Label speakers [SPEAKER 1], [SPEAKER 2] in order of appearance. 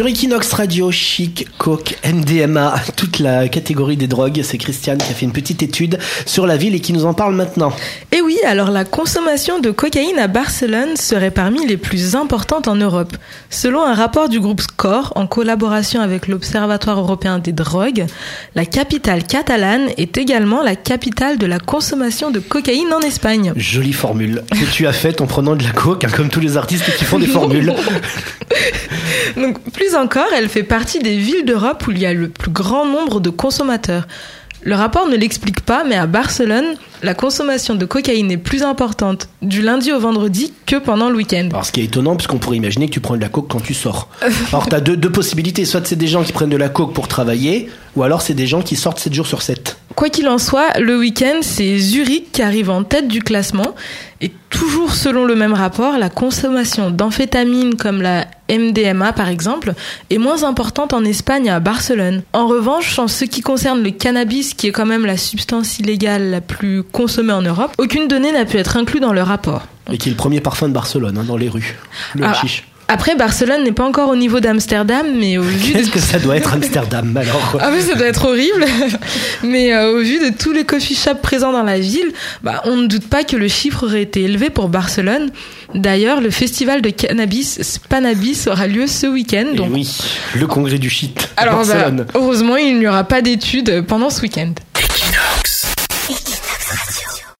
[SPEAKER 1] Sur Equinox Radio, chic, coke, MDMA, toute la catégorie des drogues, c'est Christiane qui a fait une petite étude sur la ville et qui nous en parle maintenant.
[SPEAKER 2] Et oui, alors la consommation de cocaïne à Barcelone serait parmi les plus importantes en Europe. Selon un rapport du groupe SCORE, en collaboration avec l'Observatoire européen des drogues, la capitale catalane est également la capitale de la consommation de cocaïne en Espagne.
[SPEAKER 1] Jolie formule que tu as faite en prenant de la coke, hein, comme tous les artistes qui font des formules.
[SPEAKER 2] Donc, plus encore, elle fait partie des villes d'Europe où il y a le plus grand nombre de consommateurs. Le rapport ne l'explique pas, mais à Barcelone, la consommation de cocaïne est plus importante du lundi au vendredi que pendant le week-end.
[SPEAKER 1] Alors, ce qui est étonnant, puisqu'on pourrait imaginer que tu prends de la coke quand tu sors. Alors, tu as deux, deux possibilités. Soit c'est des gens qui prennent de la coke pour travailler, ou alors c'est des gens qui sortent 7 jours sur 7.
[SPEAKER 2] Quoi qu'il en soit, le week-end, c'est Zurich qui arrive en tête du classement. Et toujours selon le même rapport, la consommation d'amphétamines comme la MDMA par exemple est moins importante en Espagne et à Barcelone. En revanche, en ce qui concerne le cannabis, qui est quand même la substance illégale la plus consommée en Europe, aucune donnée n'a pu être inclue dans le rapport.
[SPEAKER 1] Et qui est le premier parfum de Barcelone, hein, dans les rues. Le
[SPEAKER 2] Ah,
[SPEAKER 1] hashish.
[SPEAKER 2] Après, Barcelone n'est pas encore au niveau d'Amsterdam, mais au vu de...
[SPEAKER 1] Qu'est-ce que ça doit être Amsterdam alors
[SPEAKER 2] Ah oui, ça doit être horrible. Mais euh, au vu de tous les coffee shops présents dans la ville, bah, on ne doute pas que le chiffre aurait été élevé pour Barcelone. D'ailleurs, le festival de cannabis Spanabis aura lieu ce week-end. Donc,
[SPEAKER 1] Eh oui, le congrès du shit. à
[SPEAKER 2] alors, bah,
[SPEAKER 1] Barcelone.
[SPEAKER 2] heureusement, il n'y aura pas d'études pendant ce week-end.